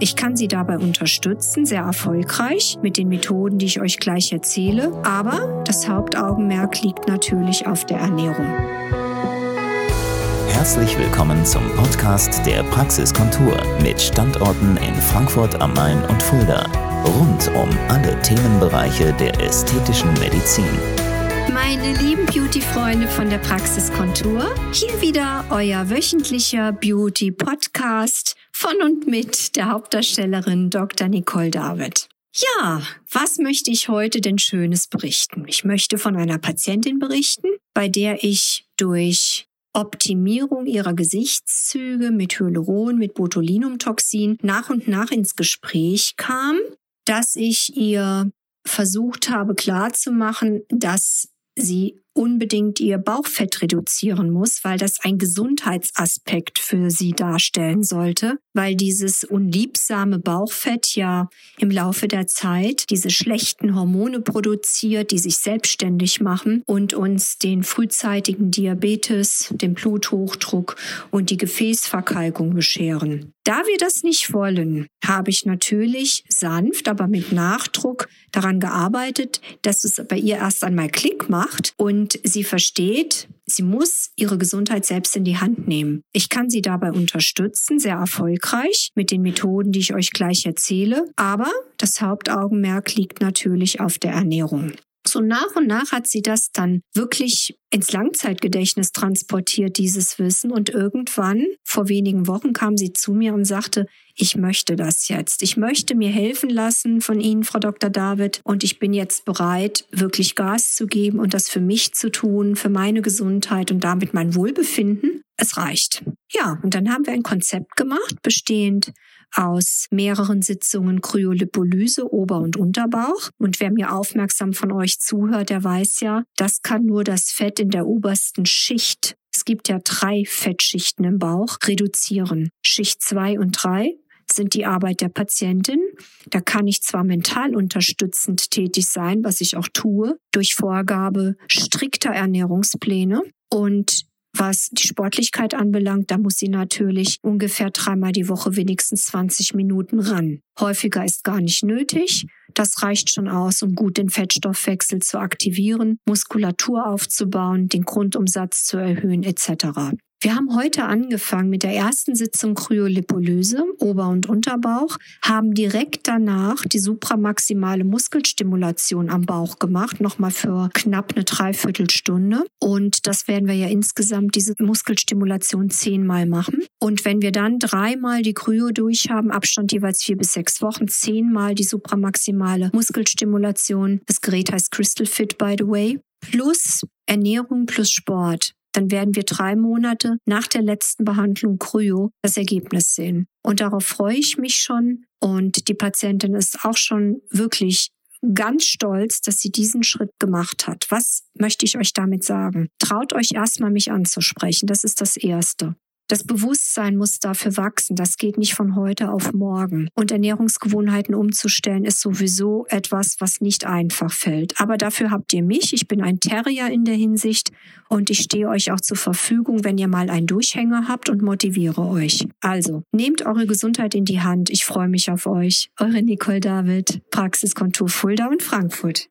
Ich kann Sie dabei unterstützen, sehr erfolgreich mit den Methoden, die ich euch gleich erzähle. Aber das Hauptaugenmerk liegt natürlich auf der Ernährung. Herzlich willkommen zum Podcast der Praxiskontur mit Standorten in Frankfurt am Main und Fulda. Rund um alle Themenbereiche der ästhetischen Medizin. Meine lieben Beauty-Freunde von der Praxiskontur, hier wieder euer wöchentlicher Beauty-Podcast von und mit der Hauptdarstellerin Dr. Nicole David. Ja, was möchte ich heute denn Schönes berichten? Ich möchte von einer Patientin berichten, bei der ich durch Optimierung ihrer Gesichtszüge mit Hyaluron, mit Botulinumtoxin nach und nach ins Gespräch kam, dass ich ihr versucht habe klarzumachen, dass sie unbedingt ihr Bauchfett reduzieren muss, weil das ein Gesundheitsaspekt für sie darstellen sollte, weil dieses unliebsame Bauchfett ja im Laufe der Zeit diese schlechten Hormone produziert, die sich selbstständig machen und uns den frühzeitigen Diabetes, den Bluthochdruck und die Gefäßverkalkung bescheren. Da wir das nicht wollen, habe ich natürlich sanft, aber mit Nachdruck daran gearbeitet, dass es bei ihr erst einmal Klick macht und sie versteht, sie muss ihre Gesundheit selbst in die Hand nehmen. Ich kann sie dabei unterstützen, sehr erfolgreich mit den Methoden, die ich euch gleich erzähle, aber das Hauptaugenmerk liegt natürlich auf der Ernährung. So nach und nach hat sie das dann wirklich ins Langzeitgedächtnis transportiert, dieses Wissen. Und irgendwann, vor wenigen Wochen, kam sie zu mir und sagte, ich möchte das jetzt. Ich möchte mir helfen lassen von Ihnen, Frau Dr. David. Und ich bin jetzt bereit, wirklich Gas zu geben und das für mich zu tun, für meine Gesundheit und damit mein Wohlbefinden. Es reicht. Ja, und dann haben wir ein Konzept gemacht, bestehend aus mehreren Sitzungen Kryolipolyse, Ober- und Unterbauch. Und wer mir aufmerksam von euch zuhört, der weiß ja, das kann nur das Fett in der obersten Schicht, es gibt ja drei Fettschichten im Bauch, reduzieren. Schicht zwei und drei sind die Arbeit der Patientin. Da kann ich zwar mental unterstützend tätig sein, was ich auch tue, durch Vorgabe strikter Ernährungspläne. Und was die Sportlichkeit anbelangt, da muss sie natürlich ungefähr dreimal die Woche wenigstens 20 Minuten ran. Häufiger ist gar nicht nötig. Das reicht schon aus, um gut den Fettstoffwechsel zu aktivieren, Muskulatur aufzubauen, den Grundumsatz zu erhöhen etc. Wir haben heute angefangen mit der ersten Sitzung Kryolipolyse, Ober- und Unterbauch, haben direkt danach die supramaximale Muskelstimulation am Bauch gemacht, nochmal für knapp eine Dreiviertelstunde. Und das werden wir ja insgesamt diese Muskelstimulation zehnmal machen. Und wenn wir dann dreimal die Kryo durchhaben, Abstand jeweils vier bis sechs Wochen, zehnmal die supramaximale Muskelstimulation. Das Gerät heißt Crystal Fit, by the way. Plus Ernährung plus Sport dann werden wir drei Monate nach der letzten Behandlung Kryo das Ergebnis sehen. Und darauf freue ich mich schon. Und die Patientin ist auch schon wirklich ganz stolz, dass sie diesen Schritt gemacht hat. Was möchte ich euch damit sagen? Traut euch erstmal, mich anzusprechen. Das ist das Erste. Das Bewusstsein muss dafür wachsen. Das geht nicht von heute auf morgen. Und Ernährungsgewohnheiten umzustellen ist sowieso etwas, was nicht einfach fällt. Aber dafür habt ihr mich. Ich bin ein Terrier in der Hinsicht und ich stehe euch auch zur Verfügung, wenn ihr mal einen Durchhänger habt und motiviere euch. Also, nehmt eure Gesundheit in die Hand. Ich freue mich auf euch. Eure Nicole David, Praxiskontur Fulda und Frankfurt.